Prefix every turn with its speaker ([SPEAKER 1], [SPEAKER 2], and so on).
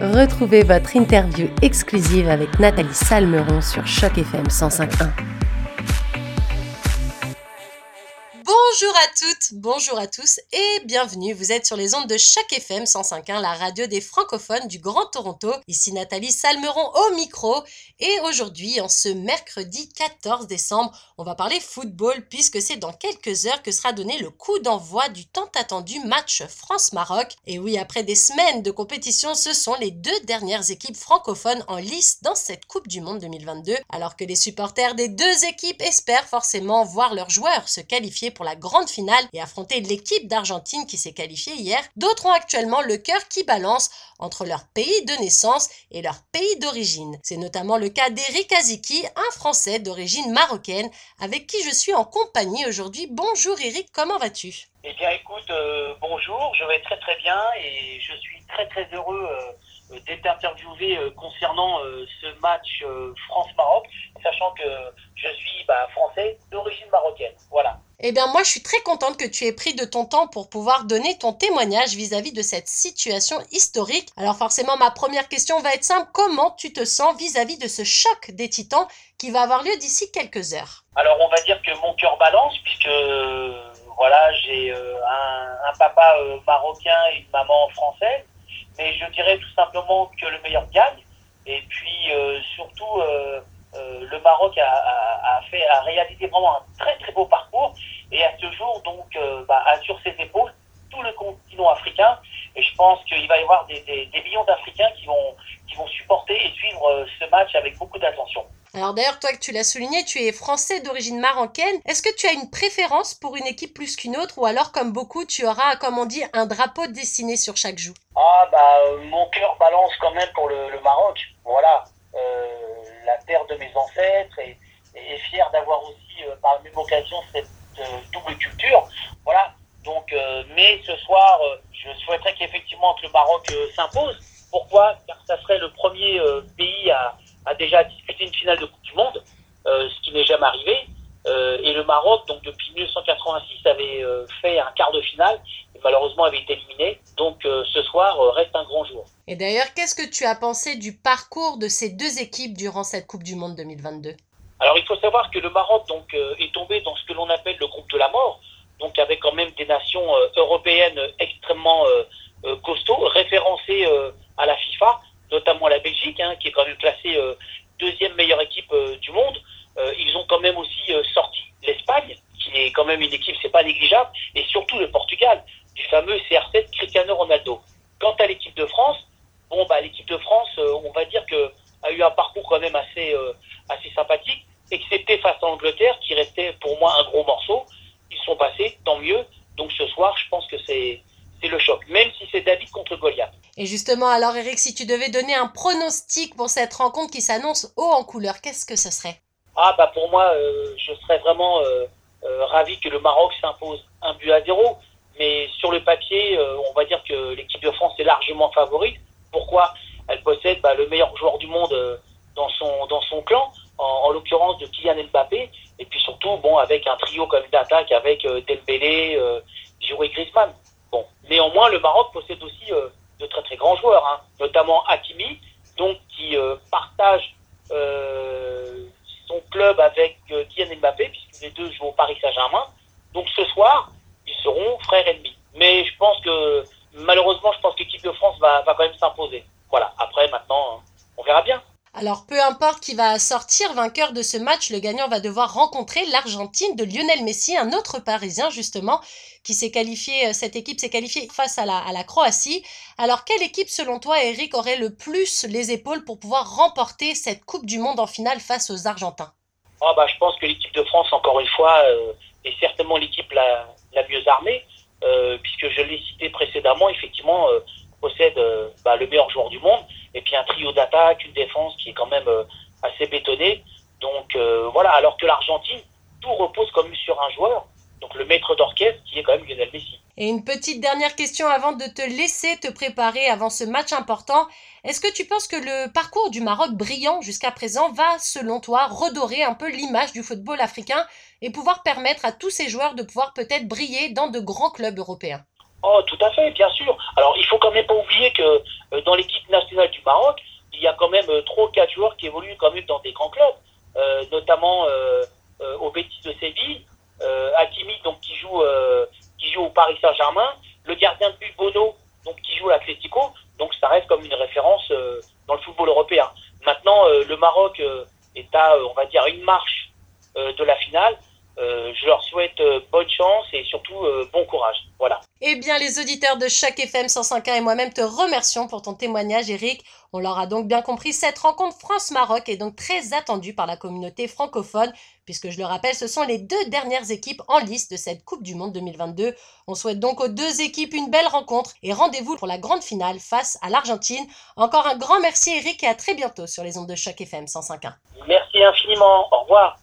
[SPEAKER 1] Retrouvez votre interview exclusive avec Nathalie Salmeron sur Choc FM 105.1.
[SPEAKER 2] Bonjour à toutes, bonjour à tous et bienvenue. Vous êtes sur les ondes de chaque FM 105.1, la radio des francophones du Grand Toronto. Ici Nathalie Salmeron au micro. Et aujourd'hui, en ce mercredi 14 décembre, on va parler football puisque c'est dans quelques heures que sera donné le coup d'envoi du tant attendu match France-Maroc. Et oui, après des semaines de compétition, ce sont les deux dernières équipes francophones en lice dans cette Coupe du Monde 2022. Alors que les supporters des deux équipes espèrent forcément voir leurs joueurs se qualifier pour la grande finale et affronter l'équipe d'Argentine qui s'est qualifiée hier, d'autres ont actuellement le cœur qui balance entre leur pays de naissance et leur pays d'origine. C'est notamment le cas d'Eric Aziki, un Français d'origine marocaine, avec qui je suis en compagnie aujourd'hui. Bonjour Eric, comment vas-tu?
[SPEAKER 3] Eh bien écoute, euh, bonjour, je vais très très bien et je suis très très heureux euh, d'être interviewé euh, concernant ce match France-Maroc, sachant que je suis bah, français d'origine marocaine. Voilà.
[SPEAKER 2] Eh bien, moi, je suis très contente que tu aies pris de ton temps pour pouvoir donner ton témoignage vis-à-vis de cette situation historique. Alors forcément, ma première question va être simple. Comment tu te sens vis-à-vis de ce choc des titans qui va avoir lieu d'ici quelques heures?
[SPEAKER 3] Alors, on va dire que mon cœur balance puisque, voilà, j'ai euh, un, papa euh, marocain et une maman française. Mais je dirais tout simplement que le meilleur gagne. Et puis, euh, surtout le Maroc a, fait, a réalisé vraiment un très très beau parcours jour donc euh, bah, a sur ses épaules tout le continent africain et je pense qu'il va y avoir des, millions d'Africains qui vont, qui vont supporter et suivre euh, ce match avec beaucoup d'attention.
[SPEAKER 2] Alors d'ailleurs, toi que tu l'as souligné, tu es français d'origine marocaine. Est-ce que tu as une préférence pour une équipe plus qu'une autre? Ou alors comme beaucoup, tu auras, comme on dit, un drapeau dessiné sur chaque joue?
[SPEAKER 3] Ah bah mon cœur balance quand même pour le, le Maroc. Voilà. Euh, la terre de mes ancêtres et, et fier d'avoir aussi euh, par la même occasion cette double culture. Voilà. Donc, mais ce soir, je souhaiterais qu'effectivement que le Maroc s'impose. Pourquoi? Car ça serait le premier pays à, à, déjà disputer une finale de Coupe du Monde, ce qui n'est jamais arrivé. et le Maroc, donc depuis 1986, avait fait un quart de finale et malheureusement avait été éliminé. Donc ce soir reste un grand jour.
[SPEAKER 2] Et d'ailleurs, qu'est-ce que tu as pensé du parcours de ces deux équipes durant cette Coupe du Monde 2022
[SPEAKER 3] Alors, il faut savoir que le Maroc donc, euh, est tombé dans ce que l'on appelle le groupe de la mort, donc avec quand même des nations euh, européennes extrêmement euh, costauds, référencées à la FIFA, notamment la Belgique, hein, qui est quand même classée deuxième meilleure équipe du monde. ils ont quand même aussi sorti l'Espagne, qui est quand même une équipe, c'est pas négligeable, et surtout le Portugal, du fameux CR7 Cristiano Ronaldo. Quant à l'équipe de France, bon, bah, l'équipe de France, euh, on va dire que a eu un parcours quand même assez, euh, assez sympathique, excepté face à l'Angleterre, qui restait pour moi un gros morceau. Ils sont passés, tant mieux. Donc ce soir, je pense que c'est le choc, même si c'est David contre Goliath.
[SPEAKER 2] Et justement, alors Eric, si tu devais donner un pronostic pour cette rencontre qui s'annonce haut en couleur, qu'est-ce que ce serait?
[SPEAKER 3] Ah bah pour moi, euh, je serais vraiment ravi que le Maroc s'impose un but à zéro. Mais sur le papier, on va dire que l'équipe de France est largement favorite. Pourquoi? Elle possède bah, le meilleur joueur du monde euh, dans son, dans son clan, en, l'occurrence de Kylian Mbappé, et puis surtout bon, trio d'attaque avec euh, Dembélé, euh, Giroud et Griezmann. Bon. Néanmoins, le Maroc possède aussi euh, de très très grands joueurs, hein, notamment Hakimi, donc, qui partage son club avec Kylian Mbappé, puisque les deux jouent au Paris Saint-Germain. Donc ce soir, ils seront frères ennemis. Mais je pense que malheureusement, je pense que l'équipe de France va quand même s'imposer. Voilà, après, maintenant, on verra bien.
[SPEAKER 2] Alors peu importe qui va sortir vainqueur de ce match, le gagnant va devoir rencontrer l'Argentine de Lionel Messi, un autre Parisien justement, qui s'est qualifié, euh, cette équipe s'est qualifiée face à la, Croatie. Alors quelle équipe selon toi, Eric, aurait le plus les épaules pour pouvoir remporter cette Coupe du Monde en finale face aux Argentins?
[SPEAKER 3] Ah bah, Je pense que l'équipe de France, encore une fois, euh, est certainement l'équipe la, mieux armée. Euh, puisque je l'ai cité précédemment, effectivement, possède bah, le meilleur joueur du monde, et puis un trio d'attaque, une défense qui est quand même assez bétonnée. Donc voilà, alors que l'Argentine, tout repose comme sur un joueur, donc le maître d'orchestre qui est quand même Lionel Messi.
[SPEAKER 2] Et une petite dernière question avant de te laisser te préparer avant ce match important. Est-ce que tu penses que le parcours du Maroc brillant jusqu'à présent va, selon toi, redorer un peu l'image du football africain et pouvoir permettre à tous ces joueurs de pouvoir peut-être briller dans de grands clubs européens?
[SPEAKER 3] Oh, tout à fait, bien sûr. Alors, il faut quand même pas oublier que dans l'équipe nationale du Maroc, il y a quand même trois ou quatre joueurs qui évoluent quand même dans des grands clubs, notamment au Betis de Séville, Hakimi, donc qui joue, qui joue au Paris Saint-Germain, le gardien de but Bono, donc qui joue à l'Atlético, donc ça reste comme une référence dans le football européen. Maintenant, le Maroc est à, on va dire, une marche de la finale. Je leur souhaite bonne chance et surtout bon courage. Voilà.
[SPEAKER 2] Eh bien, les auditeurs de chaque FM 105.1 et moi-même te remercions pour ton témoignage, Eric. On l'aura donc bien compris, cette rencontre France-Maroc est donc très attendue par la communauté francophone, puisque je le rappelle, ce sont les deux dernières équipes en liste de cette Coupe du Monde 2022. On souhaite donc aux deux équipes une belle rencontre et rendez-vous pour la grande finale face à l'Argentine. Encore un grand merci, Eric, et à très bientôt sur les ondes de chaque FM 105.1.
[SPEAKER 3] Merci infiniment. Au revoir.